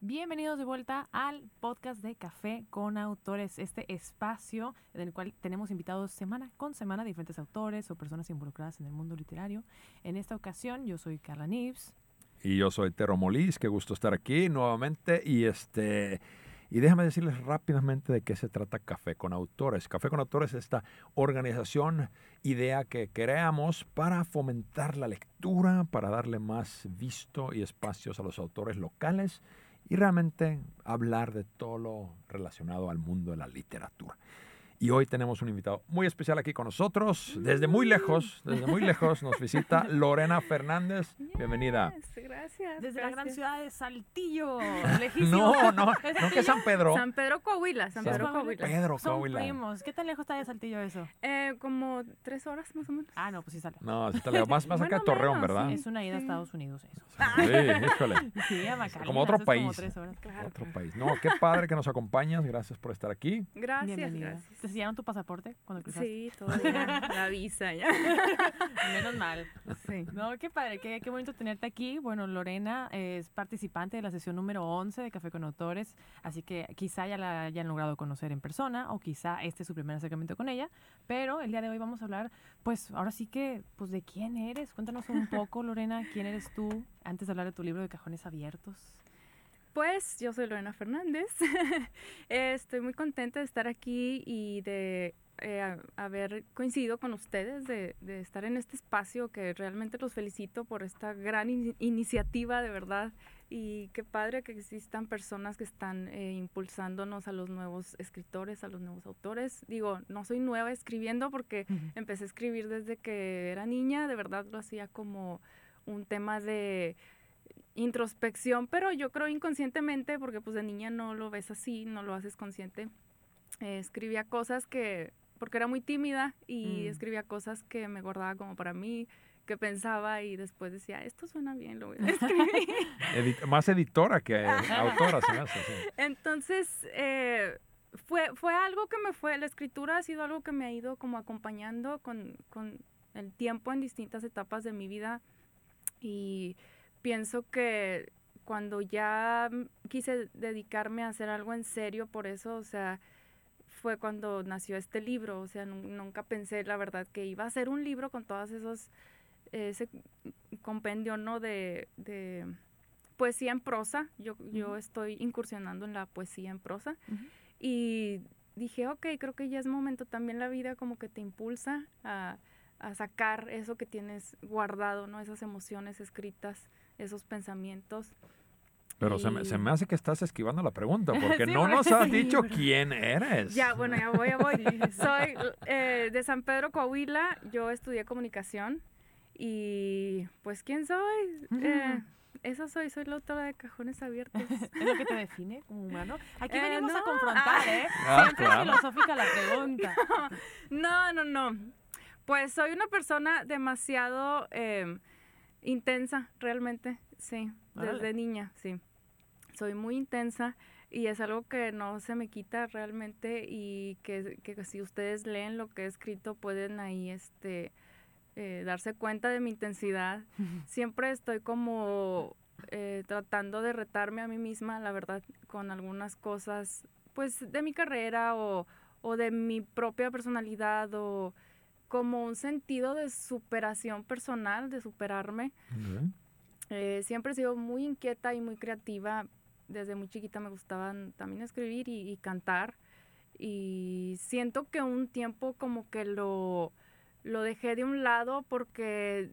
Bienvenidos de vuelta al podcast de Café con Autores, este espacio en el cual tenemos invitados semana con semana diferentes autores o personas involucradas en el mundo literario. En esta ocasión yo soy Carla Nibs. Y yo soy Tero Molís, qué gusto estar aquí nuevamente y este... Y déjame decirles rápidamente de qué se trata Café con Autores. Café con Autores es esta organización, idea que creamos para fomentar la lectura, para darle más visto y espacios a los autores locales y realmente hablar de todo lo relacionado al mundo de la literatura. Y hoy tenemos un invitado muy especial aquí con nosotros. Desde muy lejos, desde muy lejos nos visita Lorena Fernández. Bienvenida. Gracias. Desde la gran ciudad de Saltillo, No, no, no que San Pedro. San Pedro Coahuila, San Pedro Coahuila. Pedro Son Coahuila. primos. ¿Qué tan lejos está de Saltillo eso? Eh, como tres horas más o menos. Ah, no, pues sí sale. No, sí está lejos. Más, más acá de Torreón, menos, ¿verdad? Es una ida a. Estados Unidos eso. Sí, híjole. Sí, a Macalinas, Como otro país. tres horas. Claro. Otro país. No, qué padre que nos acompañas. Gracias por estar aquí. Gracias, Bienvenida. gracias. ¿Te sellaron tu pasaporte cuando cruzaste? Sí, todavía la visa ya. Menos mal. Sí. No, qué padre, qué, qué bonito tenerte aquí. Bueno, Lorena es participante de la sesión número 11 de Café con Autores, así que quizá ya la hayan logrado conocer en persona o quizá este es su primer acercamiento con ella, pero el día de hoy vamos a hablar, pues ahora sí que, pues de quién eres. Cuéntanos un poco, Lorena, quién eres tú antes de hablar de tu libro de Cajones Abiertos. Pues yo soy Lorena Fernández. Estoy muy contenta de estar aquí y de eh, haber coincidido con ustedes, de, de estar en este espacio que realmente los felicito por esta gran ini- iniciativa, de verdad. Y qué padre que existan personas que están eh, impulsándonos a los nuevos escritores, a los nuevos autores. Digo, no soy nueva escribiendo porque empecé a escribir desde que era niña, de verdad lo hacía como un tema de introspección, pero yo creo inconscientemente, porque pues de niña no lo ves así, no lo haces consciente. Eh, escribía cosas que, porque era muy tímida y Mm. escribía cosas que me guardaba como para mí, que pensaba y después decía, esto suena bien, lo voy a escribir. Edit- más editora que autora, se me hace. sí. Entonces, eh, fue, fue algo que me fue, la escritura ha sido algo que me ha ido como acompañando con, con el tiempo en distintas etapas de mi vida y pienso que cuando ya mm, quise dedicarme a hacer algo en serio por eso, o sea, fue cuando nació este libro, o sea, nun- nunca pensé la verdad que iba a ser un libro con todos esos, ese compendio, ¿no? De, de poesía en prosa, yo, yo estoy incursionando en la poesía en prosa y dije, ok, creo que ya es momento, también la vida como que te impulsa a, a sacar eso que tienes guardado, ¿no? Esas emociones escritas, esos pensamientos. Pero se, me, se me hace que estás esquivando la pregunta porque Sí, no porque- nos has sí, dicho quién eres. Ya, bueno, ya voy, ya voy. Soy eh, de San Pedro, Coahuila, yo estudié comunicación y pues, ¿quién soy? Eh, esa soy, soy la autora de Cajones Abiertos. ¿Es lo que te define como humano? Aquí Eh, venimos a confrontar, Ah. ¿eh? Ah, Siempre es claro. filosófica la pregunta. No, no, no. Pues soy una persona demasiado eh, intensa, realmente, sí, Órale. desde niña, sí. Soy muy intensa y es algo que no se me quita realmente y que, que si ustedes leen lo que he escrito pueden ahí este, eh, darse cuenta de mi intensidad. Siempre estoy como eh, tratando de retarme a mí misma, la verdad, con algunas cosas, pues de mi carrera o, o de mi propia personalidad o como un sentido de superación personal, de superarme. Ok. Eh, siempre he sido muy inquieta y muy creativa. Desde muy chiquita me gustaba también escribir y, y cantar. Y siento que un tiempo como que lo, lo dejé de un lado porque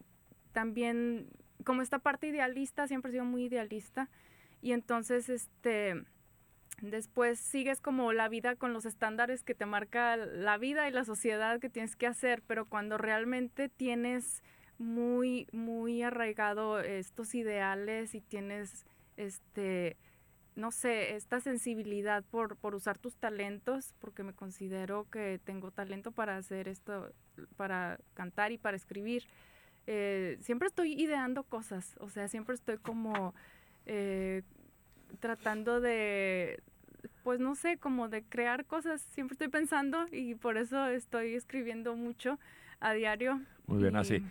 también, como esta parte idealista, siempre he sido muy idealista. Y entonces, este, después sigues como la vida con los estándares que te marca la vida y la sociedad que tienes que hacer, pero cuando realmente tienes muy, muy arraigado estos ideales y tienes, este, no sé, esta sensibilidad por, por usar tus talentos, porque me considero que tengo talento para hacer esto, para cantar y para escribir. Eh, siempre estoy ideando cosas, o sea, siempre estoy como eh, tratando de, pues no sé, como de crear cosas, siempre estoy pensando y por eso estoy escribiendo mucho a diario. Muy bien, y- así.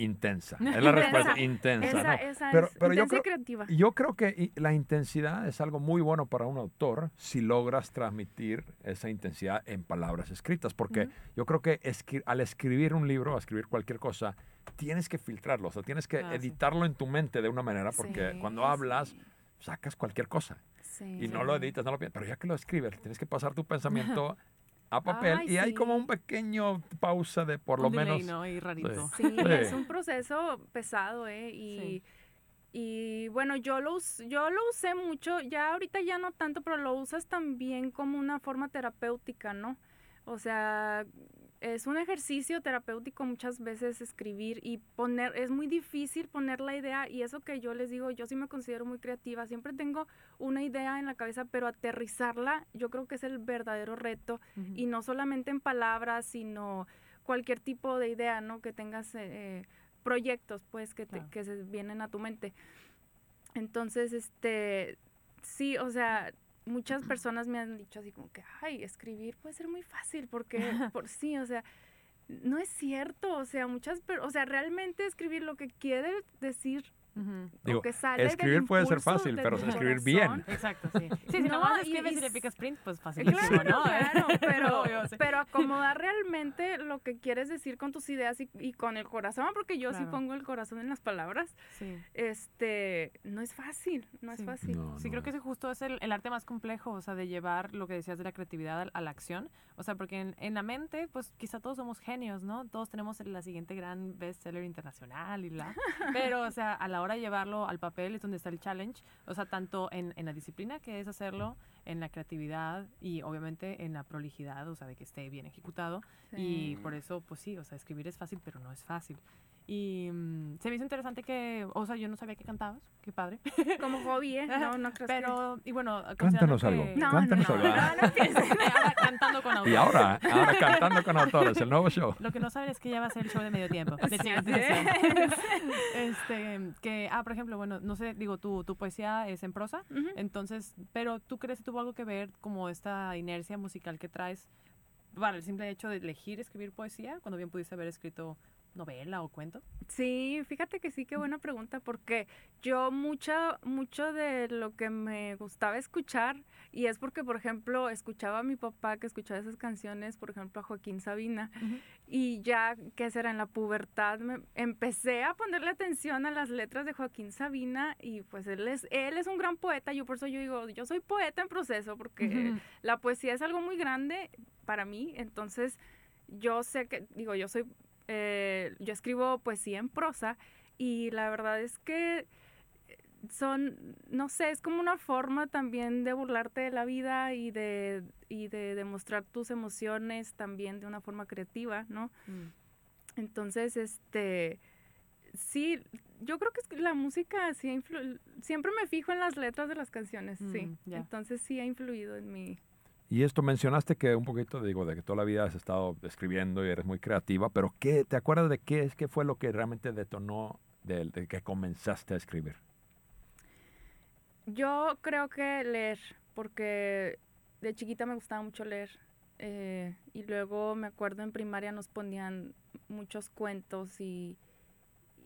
Intensa. Es la respuesta, intensa. Esa, ¿no? esa Pero- es pero yo y creo- creativa. Yo creo que i- la intensidad es algo muy bueno para un autor si logras transmitir esa intensidad en palabras escritas, porque Ujú. yo creo que escri- al escribir un libro, a escribir cualquier cosa, tienes que filtrarlo, o sea, tienes que Ah, sí. editarlo en tu mente de una manera, porque Sí, cuando hablas, sí, sacas cualquier cosa sí. y no lo editas, no lo piensas, pero ya que lo escribes, tienes que pasar tu pensamiento a papel Ay, y hay como un pequeño pausa de por lo delay, menos... ¿no? Y rarito. Sí, Sí. es un proceso pesado, ¿eh? Y, Sí. y bueno, yo lo, us- yo lo usé mucho, ya ahorita ya no tanto, pero lo usas también como una forma terapéutica, ¿no? O sea, es un ejercicio terapéutico muchas veces escribir y poner, es muy difícil poner la idea y eso que yo les digo, yo sí me considero muy creativa, siempre tengo una idea en la cabeza, pero aterrizarla yo creo que es el verdadero reto y no solamente en palabras, sino cualquier tipo de idea, ¿no? Que tengas eh, eh, proyectos, pues, que, te- Claro. que se vienen a tu mente. Entonces, este, sí, o sea, muchas personas me han dicho así como que, ay, escribir puede ser muy fácil, porque, por sí, o sea, no es cierto, o sea, muchas, pero, o sea, realmente escribir lo que quiere decir Ujú. Digo, o que sale del escribir puede ser fácil, pero escribir bien. Exacto, sí. Sí, si No, nomás escribes y, y le picas print, pues facilísimo, Claro, ¿no? claro, pero, Obvio, sí. pero acomodar realmente lo que quieres decir con tus ideas y, y con el corazón, porque yo sí Claro. pongo el corazón en las palabras, Sí. este, no es fácil, no es Sí. fácil. No, Sí, no creo que es. ese justo es el, el arte más complejo, o sea, de llevar lo que decías de la creatividad a, a la acción. O sea, porque en, en la mente, pues quizá todos somos genios, ¿no? Todos tenemos la siguiente gran bestseller internacional y la. Pero, o sea, a la hora de llevarlo al papel es donde está el challenge. O sea, tanto en, en la disciplina que es hacerlo, en la creatividad y obviamente en la prolijidad, o sea, de que esté bien ejecutado. Y por eso, pues sí, o sea, escribir es fácil, pero no es fácil. Y mm, se me hizo interesante que, o sea, yo no sabía que cantabas, qué padre. Como hobby, ¿eh? No, no que- Pero, y bueno, Cántanos algo. que- No, Cántanos no, algo. no, no, no. Ahora cantando con Y autores. ahora, ahora cantando con autores, el nuevo show. Lo que no saben es que ya va a ser el show de medio tiempo. De Sí, este, que, ah, por ejemplo, bueno, no sé, digo, tu, tu poesía es en prosa, Ujú. entonces, pero ¿tú crees que tuvo algo que ver como esta inercia musical que traes para el simple hecho de elegir escribir poesía, cuando bien pudiste haber escrito novela o cuento? Sí, fíjate que sí, qué buena pregunta, porque yo mucho, mucho de lo que me gustaba escuchar, y es porque, por ejemplo, escuchaba a mi papá que escuchaba esas canciones, por ejemplo, a Joaquín Sabina, y ya, que será en la pubertad, me, empecé a ponerle atención a las letras de Joaquín Sabina, y pues él es, él es un gran poeta, yo por eso yo digo, yo soy poeta en proceso, porque la poesía es algo muy grande para mí, entonces yo sé que, digo, yo soy, eh, yo escribo poesía en prosa y la verdad es que son, no sé, es como una forma también de burlarte de la vida y de, y de demostrar tus emociones también de una forma creativa, ¿no? Mm. Entonces, este, sí, yo creo que la música sí siempre me fijo en las letras de las canciones, sí. Mm. Entonces sí ha influido en mi... Y esto mencionaste que un poquito, digo, de que toda la vida has estado escribiendo y eres muy creativa, pero ¿qué, ¿te acuerdas de qué es que fue lo que realmente detonó de, que comenzaste a escribir? Yo creo que leer, porque de chiquita me gustaba mucho leer. eh, y luego me acuerdo en primaria nos ponían muchos cuentos y,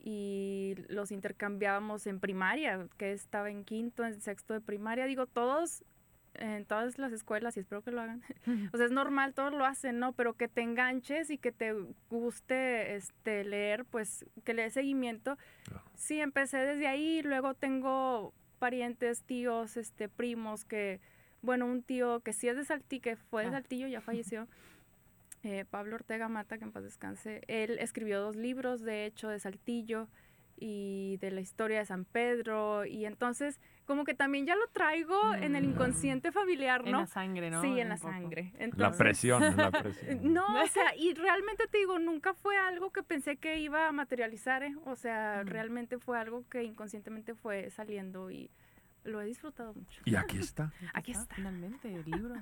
y los intercambiábamos en primaria, que estaba en quinto, en sexto de primaria. Digo, todos, en todas las escuelas, y espero que lo hagan, o sea, es normal, todos lo hacen, ¿no? Pero que te enganches y que te guste este, leer, pues que le des seguimiento. Claro. Sí, empecé desde ahí, luego tengo parientes, tíos, este, primos que, bueno, un tío que sí es de Saltillo, que fue de Ah. Saltillo, ya falleció, eh, Pablo Ortega Mata, que en paz descanse, él escribió dos libros, de hecho, de Saltillo y de la historia de San Pedro, y entonces como que también ya lo traigo en el Mm. inconsciente familiar, En ¿no? la sangre, ¿no? Sí, en Un la poco. sangre. La presión, la presión. No, o sea, y realmente te digo, nunca fue algo que pensé que iba a materializar, ¿eh? O sea, Mm. realmente fue algo que inconscientemente fue saliendo y lo he disfrutado mucho. Y aquí está. Aquí está. Finalmente, el libro.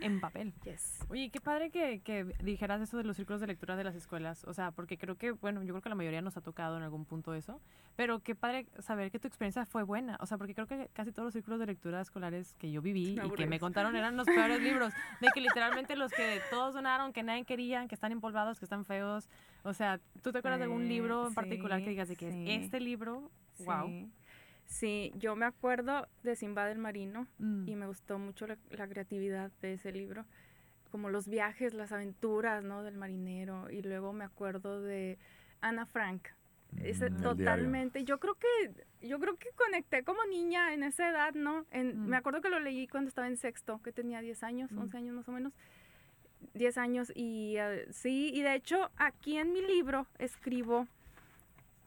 En papel. Yes. Oye, qué padre que, que dijeras eso de los círculos de lectura de las escuelas. O sea, porque creo que, bueno, yo creo que la mayoría nos ha tocado en algún punto eso. Pero qué padre saber que tu experiencia fue buena. O sea, porque creo que casi todos los círculos de lectura escolares que yo viví y que me contaron eran los peores libros. De que literalmente los que todos donaron, que nadie quería, que están empolvados, que están feos. O sea, ¿tú te acuerdas de algún Eh, libro en particular que sí, digas de que sí. este libro, wow? Sí. Yo me acuerdo de Simba del Marino Mm. y me gustó mucho la, la creatividad de ese libro, como los viajes, las aventuras, ¿no? Del marinero. Y luego me acuerdo de Ana Frank. Ese Mm, totalmente. Yo creo que yo creo que conecté como niña en esa edad, ¿no? En, Mm. Me acuerdo que lo leí cuando estaba en sexto, que tenía 10 años, Mm. 11 años más o menos. 10 años y eh, sí, y de hecho aquí en mi libro escribo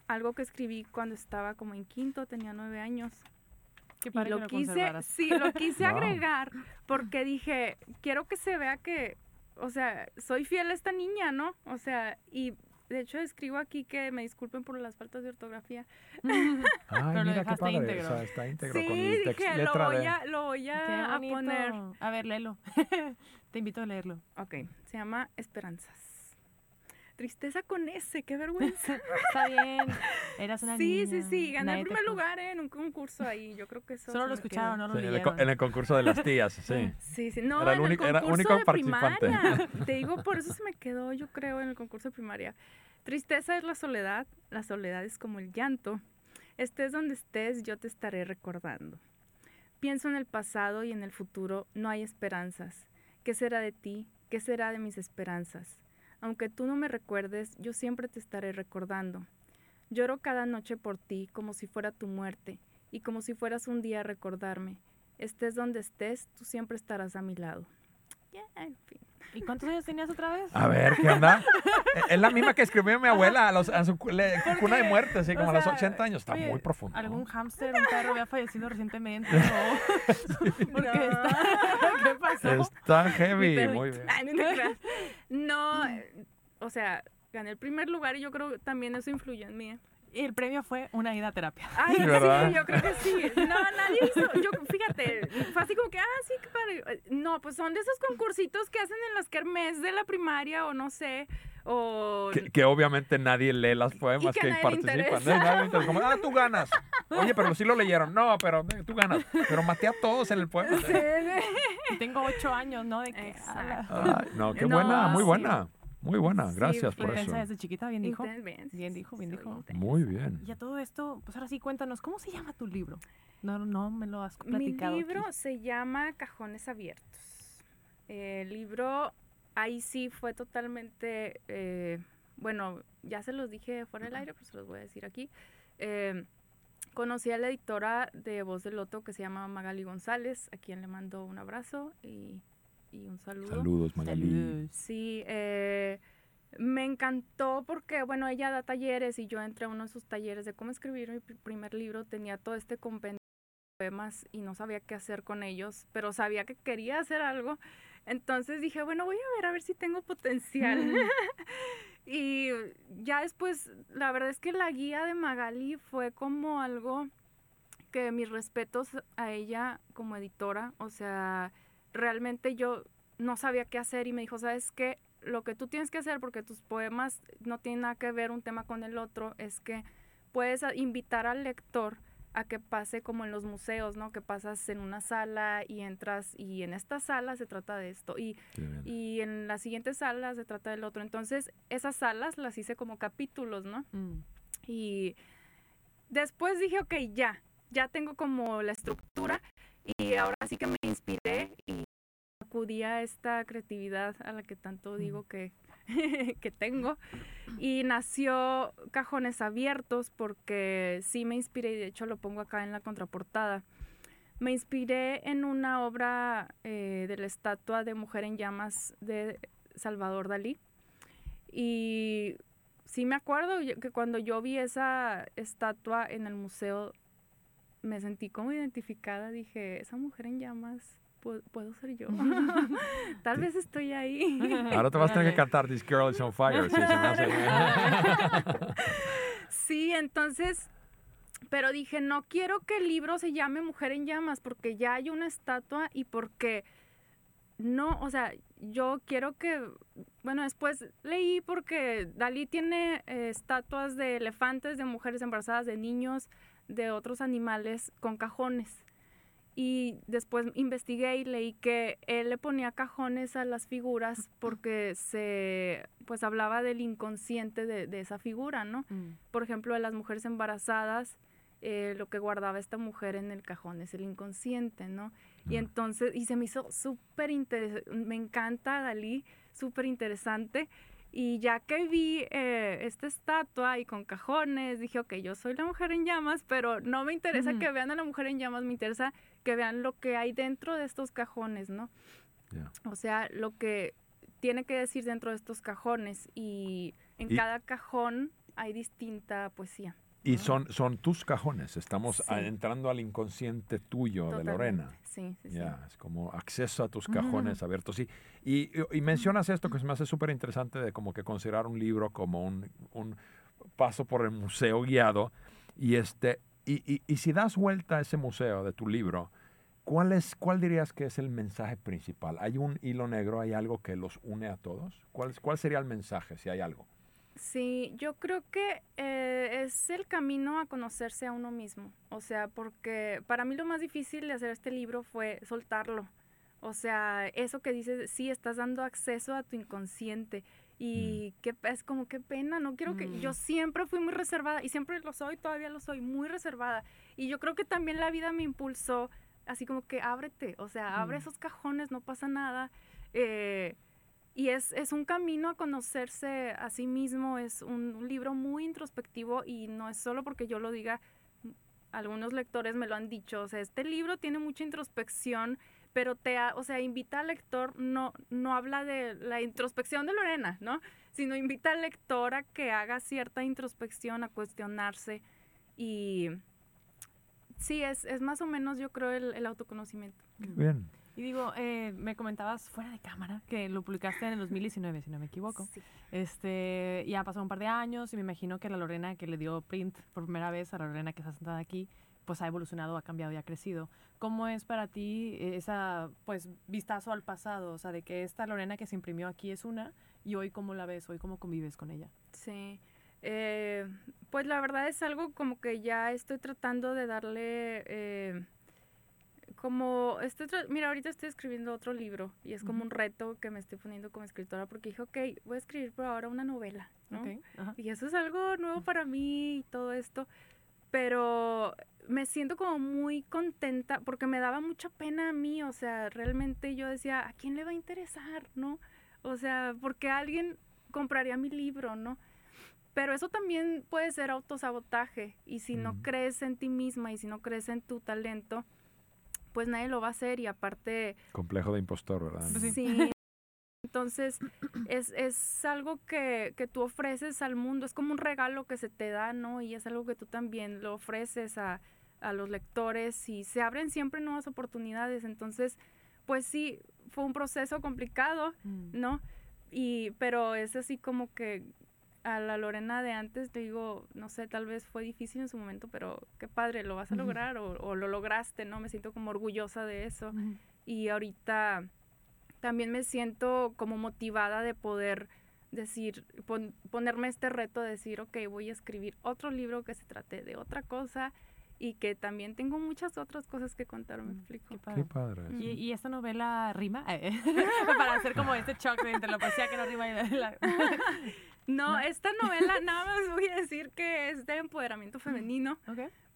algo que escribí cuando estaba como en quinto, tenía 9 años. Qué Y padre lo que lo quise, sí, lo quise Wow. agregar porque dije, quiero que se vea que, o sea, soy fiel a esta niña, ¿no? O sea, y de hecho escribo aquí que me disculpen por las faltas de ortografía. Ay, Pero lo mira qué dejaste padre. íntegro. o sea, está íntegro sí, con el text, dije, lo voy, de... a, lo voy a, a poner. A ver, léelo. Te invito a leerlo. Ok, se llama Esperanzas. Tristeza con S, qué vergüenza. Está bien. Eras una sí, niña. sí, sí, gané el primer lugar eh, en un concurso ahí. Yo creo que eso. Solo lo escucharon, no lo Sí, en, el, leyeron. co- en el concurso de las tías, sí. Sí, sí, no, Era el en único- el era concurso único de participante. primaria. Te digo, por eso se me quedó, yo creo, en el concurso de primaria. Tristeza es la soledad, la soledad es como el llanto. Estés donde estés, yo te estaré recordando. Pienso en el pasado y en el futuro, no hay esperanzas. ¿Qué será de ti? ¿Qué será de mis esperanzas? Aunque tú no me recuerdes, yo siempre te estaré recordando. Lloro cada noche por ti como si fuera tu muerte y como si fueras un día a recordarme. Estés donde estés, tú siempre estarás a mi lado. Ya, en fin. ¿Y cuántos años tenías otra vez? A ver, ¿qué onda? es la misma que escribió mi abuela a, los, a su le- ¿Por cuna de muerte, así O como a los sea, 80 años. Está oye, muy profundo. ¿Algún hámster, un perro había fallecido recientemente? ¿O ¿Por qué No. está? ¿Qué pasó? Está heavy, muy bien. No, eh, o sea, gané el primer lugar y yo creo que también eso influyó en mí. ¿Eh? Y el premio fue una ida a terapia. Ay, Sí, sí, ¿verdad? yo creo que sí. No, nadie hizo. Yo, fíjate, fue así como que, ah, sí, padre. No, pues son de esos concursitos que hacen en las kermés de la primaria o no sé. O. Que, que obviamente nadie lee las poemas que participan. interesa. ¿eh? Nadie. Como, ah, tú ganas. Oye, pero sí lo leyeron. No, pero eh, tú ganas. Pero maté a todos en el poema. Sí, sí. Y tengo ocho años, ¿no? De que, Ay, no, qué No, buena, muy sí. buena. Muy buena, Sí, gracias por eso. desde chiquita, bien dijo. Bien, dijo, bien soy dijo. Muy bien. Y a todo esto, pues ahora sí cuéntanos, ¿cómo se llama tu libro? No, no me lo has Mi platicado. aquí. libro se llama Cajones Abiertos. El libro, ahí sí fue totalmente, eh, bueno, ya se los dije fuera del aire, pero se los voy a decir aquí. Eh, conocí a la editora de Voz del Loto que se llama Magali González, a quien le mando un abrazo y, y un saludo. Saludos, Magali. Saludos. Sí, eh, me encantó porque, bueno, ella da talleres y yo entré a uno de sus talleres de cómo escribir mi pr- primer libro. Tenía todo este compendio de poemas y no sabía qué hacer con ellos, pero sabía que quería hacer algo. Entonces dije, bueno, voy a ver a ver si tengo potencial. y ya después, la verdad es que la guía de Magali fue como algo que mis respetos a ella como editora, o sea, realmente yo no sabía qué hacer y me dijo, ¿sabes qué? Lo que tú tienes que hacer, porque tus poemas no tienen nada que ver un tema con el otro, es que puedes invitar al lector a que pase como en los museos, ¿no? Que pasas en una sala y entras y en esta sala se trata de esto y, y en la siguiente sala se trata del otro. Entonces, esas salas las hice como capítulos, ¿no? Mm. Y después dije, ok, ya, ya tengo como la estructura y ahora sí que me inspiré y acudí a esta creatividad a la que tanto digo que, que tengo. Y nació Cajones Abiertos porque sí me inspiré y de hecho lo pongo acá en la contraportada. Me inspiré en una obra eh, de la estatua de Mujer en Llamas de Salvador Dalí. Y sí me acuerdo que cuando yo vi esa estatua en el museo, me sentí como identificada. Dije, esa mujer en llamas, pu- puedo ser yo. Tal vez estoy ahí. Ahora te vas a tener que cantar This Girl is on Fire. Sí, se me hace. Sí, entonces, pero dije, no quiero que el libro se llame Mujer en Llamas porque ya hay una estatua y porque no, o sea, yo quiero que, bueno, después leí porque Dalí tiene eh, estatuas de elefantes, de mujeres embarazadas, de niños, de otros animales con cajones. Y después investigué y leí que él le ponía cajones a las figuras porque se, pues hablaba del inconsciente de, de esa figura, ¿no? Mm. Por ejemplo, de las mujeres embarazadas, eh, lo que guardaba esta mujer en el cajón es el inconsciente, ¿no? Y Mm. entonces, y se me hizo súper interesante, me encanta Dalí, súper interesante. Y ya que vi eh, esta estatua y con cajones, dije, ok, yo soy la mujer en llamas, pero no me interesa que vean a la mujer en llamas, me interesa que vean lo que hay dentro de estos cajones, ¿no? O sea, lo que tiene que decir dentro de estos cajones. Y en Y- cada cajón hay distinta poesía. Y son, son tus cajones. Estamos Sí. entrando al inconsciente tuyo de. Lorena. Sí, sí, sí. Ya, es como acceso a tus cajones abiertos. Y, y, y mencionas esto que se me hace súper interesante de como que considerar un libro como un, un paso por el museo guiado. Y, este, y, y, y si das vuelta a ese museo de tu libro, ¿cuál, es, ¿cuál dirías que es el mensaje principal? ¿Hay un hilo negro? ¿Hay algo que los une a todos? ¿Cuál, cuál sería el mensaje si hay algo? Sí, yo creo que eh, es el camino a conocerse a uno mismo. O sea, porque para mí lo más difícil de hacer este libro fue soltarlo. O sea, eso que dices, sí, estás dando acceso a tu inconsciente. Y qué pe- es como qué pena, no quiero que... Yo Mm. siempre fui muy reservada y siempre lo soy, todavía lo soy, muy reservada. Y yo creo que también la vida me impulsó así como que ábrete, o sea, abre Mm. esos cajones, no pasa nada. Eh, y es, es un camino a conocerse a sí mismo, es un, un libro muy introspectivo y no es solo porque yo lo diga, algunos lectores me lo han dicho, o sea, este libro tiene mucha introspección, pero te, ha- o sea, invita al lector, no, no habla de la introspección de Lorena, ¿no? Sino invita al lector a que haga cierta introspección, a cuestionarse y sí, es, es más o menos yo creo el, el autoconocimiento. Bien. Y digo, eh, me comentabas fuera de cámara que lo publicaste en el 2019, si no me equivoco. Sí. Este, ya pasó un par de años y me imagino que la Lorena que le dio print por primera vez a la Lorena que está sentada aquí, pues ha evolucionado, ha cambiado y ha crecido. ¿Cómo es para ti esa, pues, vistazo al pasado? O sea, de que esta Lorena que se imprimió aquí es una y hoy cómo la ves, hoy cómo convives con ella. Sí, eh, pues la verdad es algo como que ya estoy tratando de darle, eh, como, estoy mira, ahorita estoy escribiendo otro libro y es como Ujú. un reto que me estoy poniendo como escritora porque dije, ok, voy a escribir por ahora una novela, ¿no? Ok, ajá. Y eso es algo nuevo para mí y todo esto. Pero me siento como muy contenta porque me daba mucha pena a mí. O sea, realmente yo decía, ¿a quién le va a interesar? ¿No? O sea, porque alguien compraría mi libro, ¿no? Pero eso también puede ser autosabotaje. Y si no Ujú. crees en ti misma y si no crees en tu talento, pues nadie lo va a hacer. Y aparte, Complejo de impostor, ¿verdad? Pues sí. Sí. Entonces, es, es algo que, que tú ofreces al mundo, es como un regalo que se te da, ¿no? Y es algo que tú también lo ofreces a, a los lectores y se abren siempre nuevas oportunidades. Entonces, pues sí, fue un proceso complicado, Mm. ¿no? Y, pero es así como que a la Lorena de antes, te digo, no sé, tal vez fue difícil en su momento, pero qué padre, lo vas a lograr o, o lo lograste, ¿no? Me siento como orgullosa de eso y ahorita también me siento como motivada de poder decir, pon- ponerme este reto de decir, ok, voy a escribir otro libro que se trate de otra cosa y que también tengo muchas otras cosas que contar, me Mm, explico. Qué padre. Qué padre. ¿Y, y esta novela rima? Para hacer como este choque entre la poesía que no rima y la... No, ¿No? esta novela nada más voy a decir que es de empoderamiento femenino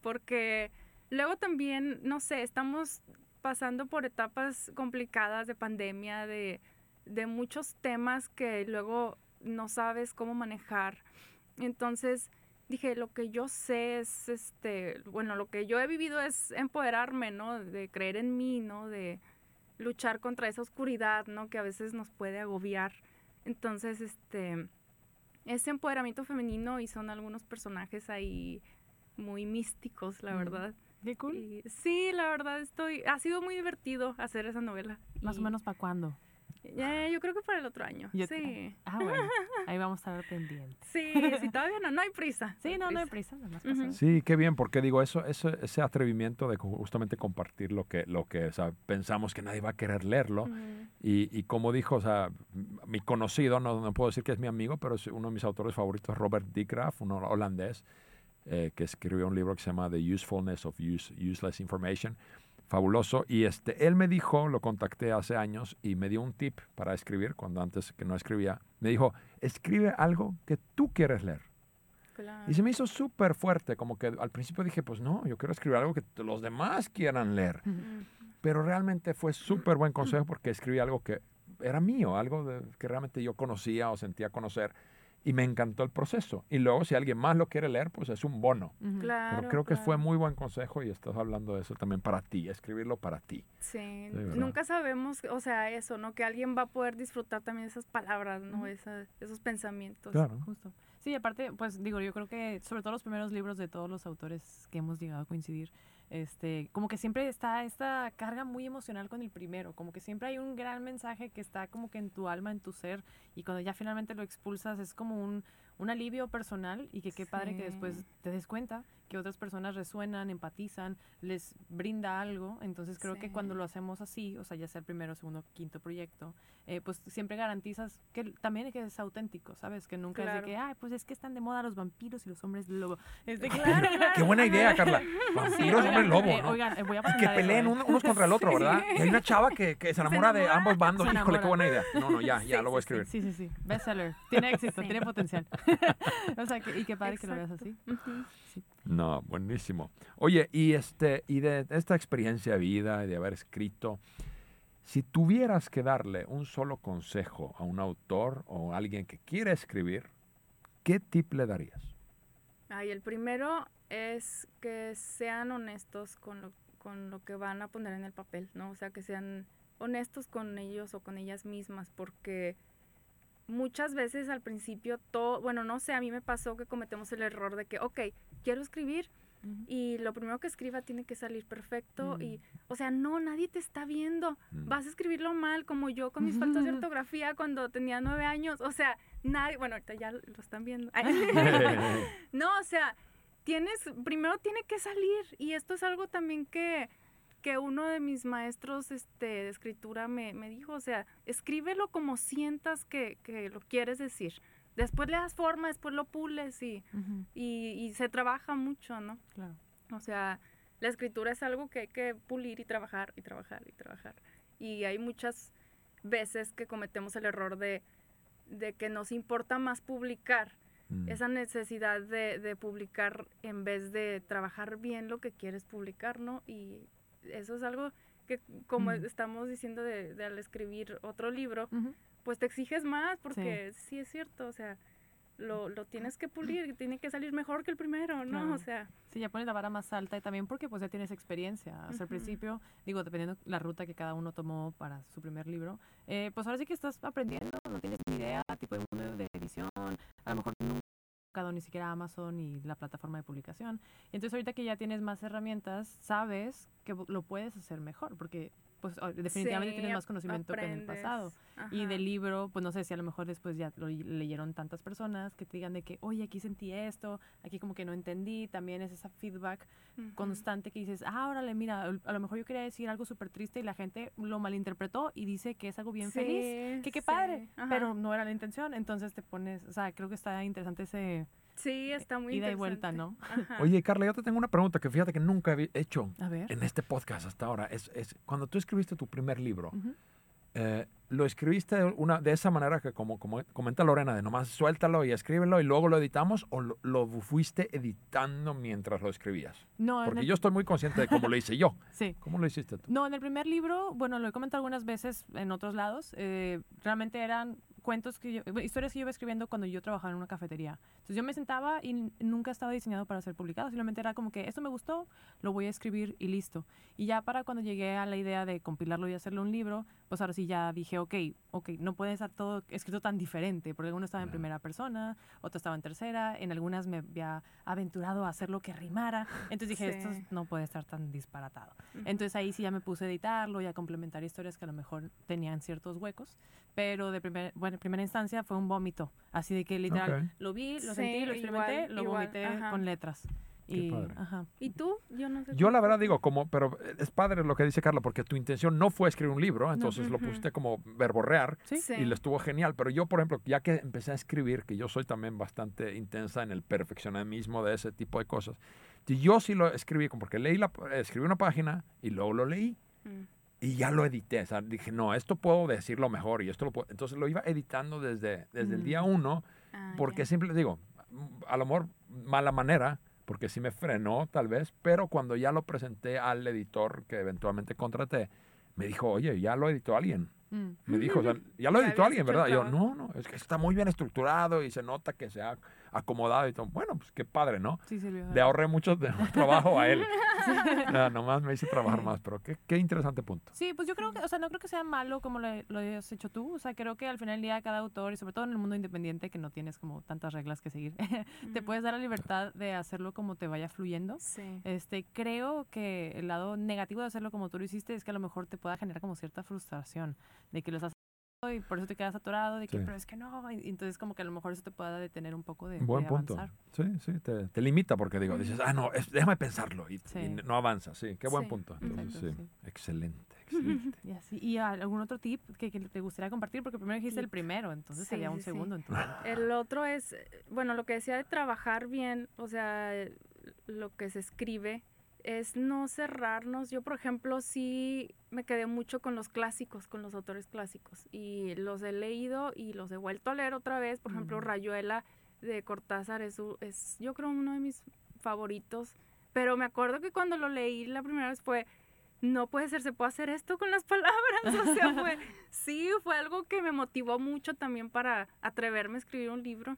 porque luego también, no sé, estamos pasando por etapas complicadas de pandemia, de, de muchos temas que luego no sabes cómo manejar. Entonces dije, lo que yo sé es, este, bueno, lo que yo he vivido es empoderarme, ¿no? De creer en mí, ¿no? De luchar contra esa oscuridad, ¿no? Que a veces nos puede agobiar. Entonces, este, ese empoderamiento femenino y son algunos personajes ahí muy místicos, la Mm. verdad. Qué cool. Y sí, la verdad estoy, ha sido muy divertido hacer esa novela. Más o menos para cuándo. Eh, yo creo que para el otro año. Yo- sí. Ah, bueno. Ahí vamos a estar pendientes. Sí, sí, todavía no, no hay prisa. Sí, no, no hay prisa. prisa. Nada más Ujú. pasa. Sí, qué bien, porque digo, eso, eso, ese atrevimiento de justamente compartir lo que, lo que o sea, pensamos que nadie va a querer leerlo. Ujú. Y, y como dijo, o sea, mi conocido, no, no puedo decir que es mi amigo, pero es uno de mis autores favoritos, Robert D. Graff, un holandés, eh, que escribió un libro que se llama The Usefulness of Use- Useless Information. Fabuloso. Y este, él me dijo, lo contacté hace años y me dio un tip para escribir, cuando antes que no escribía. Me dijo, escribe algo que tú quieres leer. Claro. Y se me hizo súper fuerte, como que al principio dije, pues no, yo quiero escribir algo que los demás quieran leer. Pero realmente fue súper buen consejo porque escribí algo que era mío, algo de- que realmente yo conocía o sentía conocer. Y me encantó el proceso. Y luego, si alguien más lo quiere leer, pues es un bono. Claro. Pero creo que fue muy buen consejo y estás hablando de eso también para ti, escribirlo para ti. Sí, nunca sabemos, o sea, eso, ¿no? Que alguien va a poder disfrutar también esas palabras, ¿no? Esa- esos pensamientos. Claro. Justo. Sí, aparte, pues digo, yo creo que sobre todo los primeros libros de todos los autores que hemos llegado a coincidir, este, como que siempre está esta carga muy emocional con el primero, como que siempre hay un gran mensaje que está como que en tu alma, en tu ser, y cuando ya finalmente lo expulsas es como un, un alivio personal y que qué padre que después te des cuenta que otras personas resuenan, empatizan, les brinda algo, entonces creo que cuando Sí. lo hacemos así, o sea, ya sea el primero, segundo, quinto proyecto, eh, pues siempre garantizas que también que es auténtico, ¿sabes? Que nunca es Claro. de que, ay, pues es que están de moda los vampiros y los hombres lobo. Es de Claro. Qué buena idea, Carla. Sí, Vampiros, oigan, hombre lobo, eh, ¿no? Oigan, eh, voy a Y que eso, peleen eh. uno- unos contra el otro, ¿verdad? Y hay una chava que, que se enamora de enamora. ambos bandos. Híjole, qué buena idea. No, no, ya, ya Sí, lo voy a sí, sí. escribir. Sí, sí, sí. Bestseller. Tiene éxito, Sí. tiene potencial. o sea, que, y qué padre que lo veas Exacto. así. Ujú. No, buenísimo. Oye, y este, y de esta experiencia de vida y de haber escrito, si tuvieras que darle un solo consejo a un autor o a alguien que quiere escribir, ¿qué tip le darías? Ay, el primero es que sean honestos con lo, con lo que van a poner en el papel, ¿no? O sea, que sean honestos con ellos o con ellas mismas, porque muchas veces al principio todo, bueno, no sé, a mí me pasó que cometemos el error de que, ok, quiero escribir y lo primero que escriba tiene que salir perfecto Mm. y, o sea, no, nadie te está viendo. Mm. Vas a escribirlo mal, como yo con mis faltas de ortografía cuando tenía nueve años. O sea, nadie, bueno, ahorita ya lo están viendo. no, o sea, tienes, primero tiene que salir. Y esto es algo también que, que uno de mis maestros este, de escritura me, me dijo. O sea, escríbelo como sientas que, que lo quieres decir. Después le das forma, después lo pules y, y, y se trabaja mucho, ¿no? Claro. O sea, la escritura es algo que hay que pulir y trabajar y trabajar y trabajar. Y hay muchas veces que cometemos el error de, de que nos importa más publicar, Mm. esa necesidad de, de publicar en vez de trabajar bien lo que quieres publicar, ¿no? Y eso es algo que, como Mm. estamos diciendo de, de al escribir otro libro, pues te exiges más porque sí, es cierto, o sea, lo, lo tienes que pulir, tiene que salir mejor que el primero, ¿no? Claro. O sea, Sí, ya pones la vara más alta y también porque pues ya tienes experiencia. Hasta el Ujú. principio, digo, dependiendo la ruta que cada uno tomó para su primer libro, eh, pues ahora sí que estás aprendiendo, no tienes ni idea, tipo de mundo de edición, a lo mejor nunca ni siquiera Amazon y la plataforma de publicación. Entonces ahorita que ya tienes más herramientas, sabes que lo puedes hacer mejor, porque pues definitivamente sí, tienes más conocimiento que en el pasado. Y del libro, pues no sé si a lo mejor después ya lo leyeron tantas personas que te digan de que, oye, aquí sentí esto, aquí como que no entendí, también es esa feedback constante que dices, ah, órale, mira, a lo mejor yo quería decir algo súper triste y la gente lo malinterpretó y dice que es algo bien feliz, que qué sí, padre, ajá. pero no era la intención, entonces te pones, o sea, creo que está interesante ese Sí, está muy ida y vuelta, ¿no? Ajá. Oye, Carla, yo te tengo una pregunta que fíjate que nunca he hecho A ver. en este podcast hasta ahora. Es, es cuando tú escribiste tu primer libro, eh, ¿lo escribiste de, una, de esa manera que como, como comenta Lorena, de nomás suéltalo y escríbelo y luego lo editamos o lo, lo fuiste editando mientras lo escribías? No, en Porque el- yo estoy muy consciente de cómo lo hice yo. sí. ¿Cómo lo hiciste tú? No, en el primer libro, bueno, lo he comentado algunas veces en otros lados, eh, realmente eran cuentos que yo, historias que yo iba escribiendo cuando yo trabajaba en una cafetería. Entonces yo me sentaba y nunca estaba diseñado para ser publicado, simplemente era como que esto me gustó, lo voy a escribir y listo. Y ya para cuando llegué a la idea de compilarlo y hacerlo un libro, pues ahora sí ya dije, ok, ok, no puede estar todo escrito tan diferente, porque uno estaba en primera persona, otro estaba en tercera, en algunas me había aventurado a hacer lo que rimara, entonces dije, esto Sí. no puede estar tan disparatado. Ujú. Entonces ahí sí ya me puse a editarlo y a complementar historias que a lo mejor tenían ciertos huecos, pero de primer, bueno, en primera instancia fue un vómito, así de que literal Ok. lo vi, lo Sí, sentí, lo experimenté, igual, lo igual, vomité ajá. con letras. Qué Y, padre. ajá. ¿Y tú? Yo no sé. Yo cómo la verdad digo, como, pero es padre lo que dice Carla, porque tu intención no fue escribir un libro, entonces lo Ujú. pusiste como verborrear Sí. Sí. y le estuvo genial. Pero yo, por ejemplo, ya que empecé a escribir, que yo soy también bastante intensa en el perfeccionamismo de ese tipo de cosas, yo sí lo escribí, como porque leí la, escribí una página y luego lo leí Mm. y ya lo edité. O sea, dije, no, esto puedo decirlo mejor y esto lo puedo. Entonces lo iba editando desde, desde el día Mm. uno Ah, porque ya. siempre digo, a lo mejor mala manera, porque sí me frenó tal vez, pero cuando ya lo presenté al editor que eventualmente contraté, me dijo, oye, ya lo editó alguien. Mm. Me dijo, o sea, ya lo editó alguien, ¿verdad? Yo, no, no, es que está muy bien estructurado y se nota que se ha acomodado y todo. Bueno, pues qué padre, ¿no? Sí, sirvió. Le ahorré mucho de- trabajo a él. Ya, nomás me hice trabajar más, pero qué, qué interesante punto. Sí, pues yo creo que, o sea, no creo que sea malo como lo, lo hayas hecho tú. O sea, creo que al final del día cada autor, y sobre todo en el mundo independiente, que no tienes como tantas reglas que seguir, te puedes dar la libertad de hacerlo como te vaya fluyendo. Sí. Este, creo que el lado negativo de hacerlo como tú lo hiciste es que a lo mejor te pueda generar como cierta frustración de que lo estás y por eso te quedas atorado, de que, Sí. pero es que no, y entonces como que a lo mejor eso te pueda detener un poco de, Buen de punto. avanzar. Sí, sí, te, te limita porque digo, dices, ah, no, es- déjame pensarlo y, Sí. y no avanza. Sí, qué buen Sí, punto. Entonces, exacto, sí, sí. excelente, excelente. Y así, ¿y algún otro tip que, que te gustaría compartir? Porque primero dijiste el primero, entonces Sí, sería un sí, sí. segundo. Entonces. El otro es, eh, bueno, lo que decía de trabajar bien, o sea, lo que se escribe, es no cerrarnos. Yo, por ejemplo, sí me quedé mucho con los clásicos, con los autores clásicos. Y los he leído y los he vuelto a leer otra vez. Por ejemplo, Mm. Rayuela de Cortázar es, es, yo creo, uno de mis favoritos. Pero me acuerdo que cuando lo leí la primera vez fue, no puede ser, se puede hacer esto con las palabras. O sea, fue, sí, fue algo que me motivó mucho también para atreverme a escribir un libro.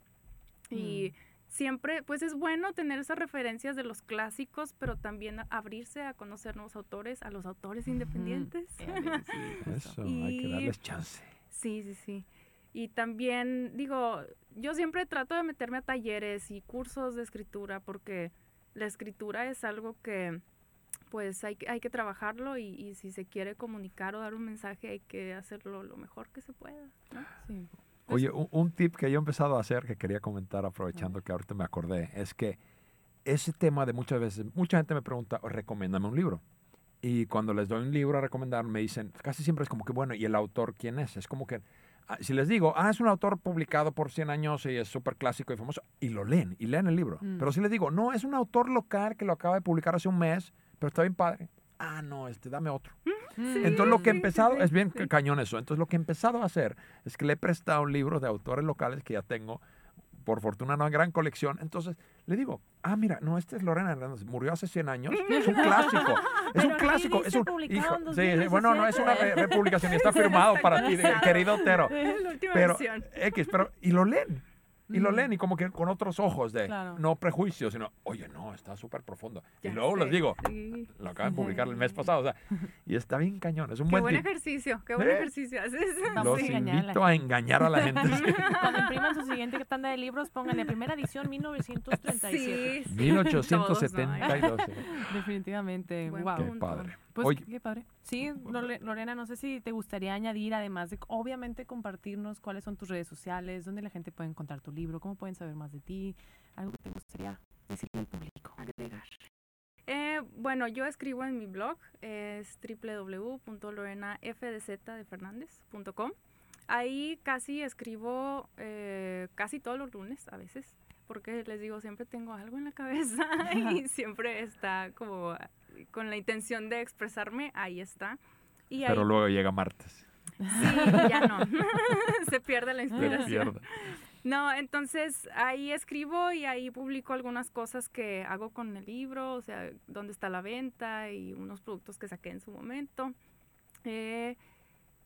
Y siempre, pues es bueno tener esas referencias de los clásicos, pero también abrirse a conocer nuevos autores, a los autores independientes. Sí. Eso, hay que darles chance. Sí, sí, sí. Y también, digo, yo siempre trato de meterme a talleres y cursos de escritura porque la escritura es algo que pues hay, que- hay que trabajarlo y, y si se quiere comunicar o dar un mensaje hay que hacerlo lo mejor que se pueda. ¿no? Sí. Oye, un, un tip que yo he empezado a hacer, que quería comentar aprovechando que ahorita me acordé, es que ese tema de muchas veces, mucha gente me pregunta, "Oh, recomiéndame un libro. Y cuando les doy un libro a recomendar, me dicen, casi siempre es como que, bueno, ¿y el autor quién es? Es como que, ah, si les digo, ah, es un autor publicado por 100 años y es súper clásico y famoso, y lo leen, y leen el libro. Mm. Pero si les digo, no, es un autor local que lo acaba de publicar hace un mes, pero está bien padre. Ah, no, este, dame otro. Mm. Entonces lo que he sí, empezado, sí, es bien sí. cañón eso. Entonces lo que he empezado a hacer es que le he prestado libros de autores locales que ya tengo, por fortuna una gran colección. Entonces le digo, ah, mira, no, este es Lorena Hernández, murió hace 100 años, es un clásico, es Pero un clásico, es un en sí, sí, bueno, no es una 2017. re- republicación y está firmado para ti, querido Otero. La última Pero versión. X, pero y lo leen. Y lo leen y como que con otros ojos de, Claro. no prejuicios, sino, oye, no, está súper profundo. Y Ya luego les sé, digo, sí. lo acaban de publicar el mes pasado, o sea, y está bien cañón, es un Qué buen buen ejercicio, qué buen ¿Eh? ejercicio haces. Los invito a engañar a la gente. Cuando impriman su siguiente tanda de libros, pónganle primera edición 1937. Sí, sí. 1872. sí. Definitivamente. Buen wow. Qué punto. padre. Pues Oye, qué padre. Sí, Lore- Lorena, no sé si te gustaría añadir, además de obviamente compartirnos cuáles son tus redes sociales, dónde la gente puede encontrar tu libro, cómo pueden saber más de ti, algo que te gustaría decirle al público. agregar. Eh, bueno, yo escribo en mi blog, es www.lorenafdz.com. Ahí casi escribo eh, casi todos los lunes a veces, porque les digo, siempre tengo algo en la cabeza y siempre está como con la intención de expresarme, ahí está. Y ahí, pero luego llega martes. sí, ya no, se pierde la Se inspiración. pierde. No, entonces ahí escribo y ahí publico algunas cosas que hago con el libro, o sea, dónde está la venta y unos productos que saqué en su momento. Eh,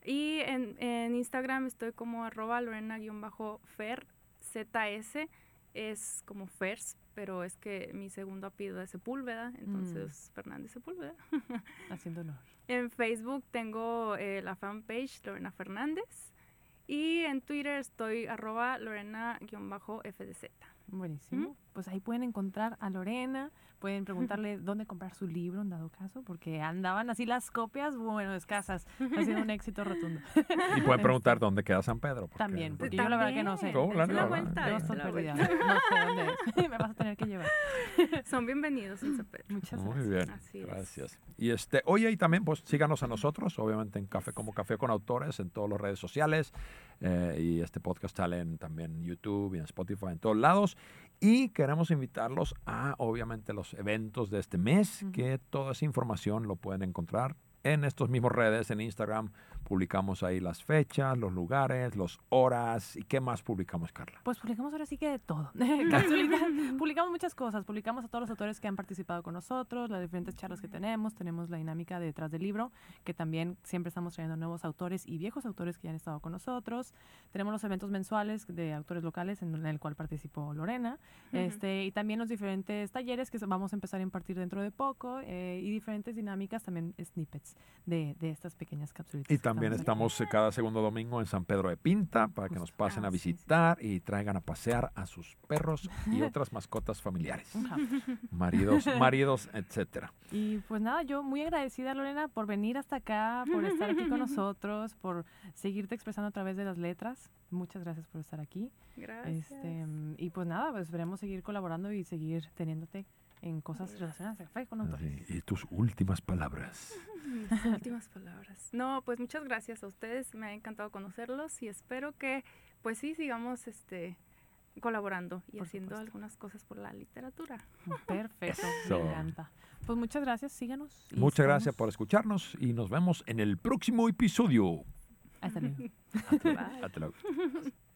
y en, en Instagram estoy como arroba lorena-fer, ZS, es como Fers, pero es que mi segundo apellido es Sepúlveda, entonces Fernández Sepúlveda. Haciendo honor. En Facebook tengo eh, la fanpage Lorena Fernández y en Twitter estoy arroba Lorena-FDZ. Buenísimo. Pues ahí pueden encontrar a Lorena, pueden preguntarle dónde comprar su libro en dado caso, porque andaban así las copias, bueno, escasas. Ha sido un éxito rotundo. Y pueden preguntar dónde queda San Pedro. porque- También, porque yo la verdad que no sé. ¿Cómo? La Dense la vuelta, Yo dense estoy la perdida. No sé dónde es. Me vas a tener que llevar. Son bienvenidos en San Pedro. Muchas Muy gracias. bien, Así es. gracias. Y este, oye, y también pues síganos a nosotros, obviamente en Café como Café con Autores, en todas las redes sociales. eh, y este podcast sale en, también en YouTube y en Spotify, en todos lados. Y queremos invitarlos a, obviamente, los eventos de este mes, que toda esa información lo pueden encontrar en estos mismos redes, en Instagram. Publicamos ahí las fechas, los lugares, las horas. ¿Y qué más publicamos, Carla? Pues publicamos ahora sí que de todo. Publicamos muchas cosas. Publicamos a todos los autores que han participado con nosotros, las diferentes charlas que tenemos. Tenemos la dinámica de detrás del libro, que también siempre estamos trayendo nuevos autores y viejos autores que ya han estado con nosotros. Tenemos los eventos mensuales de autores locales en el cual participó Lorena. este, y también los diferentes talleres que vamos a empezar a impartir dentro de poco eh, y diferentes dinámicas, también snippets de, de estas pequeñas capsulitas. Y que también estamos eh, cada segundo domingo en San Pedro de Pinta para que nos pasen a visitar y traigan a pasear a sus perros y otras mascotas familiares, maridos, maridos, etcétera. Y pues nada, yo muy agradecida, Lorena, por venir hasta acá, por estar aquí con nosotros, por seguirte expresando a través de las letras. Muchas gracias por estar aquí. Gracias. Este, y pues nada, pues esperemos seguir colaborando y seguir teniéndote en cosas relacionadas a café con autores. Así, y tus últimas palabras. Mis últimas palabras. No, pues muchas gracias a ustedes. Me ha encantado conocerlos y espero que, pues sí, sigamos este colaborando y Por haciendo supuesto. algunas cosas por la literatura. Perfecto, Eso. me encanta. Pues muchas gracias, síganos. Muchas gracias por escucharnos y nos vemos en el próximo episodio. Hasta luego. Hasta luego.